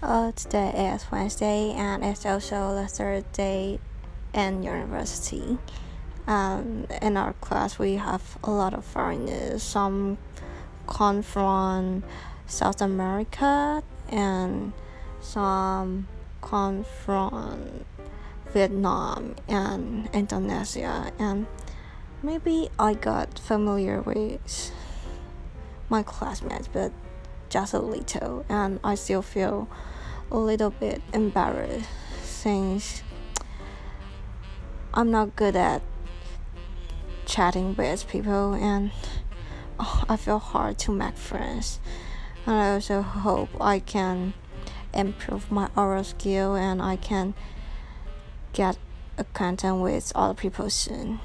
Uh, today is Wednesday and it's also the third day in university. Um, in our class, we have a lot of foreigners. Some come from South America and some come from Vietnam and Indonesia. And maybe I got familiar with my classmates, but just a little, and I still feel a little bit embarrassed since I'm not good at chatting with people, and oh, I feel hard to make friends. And I also hope I can improve my oral skill and I can get acquainted with other people soon.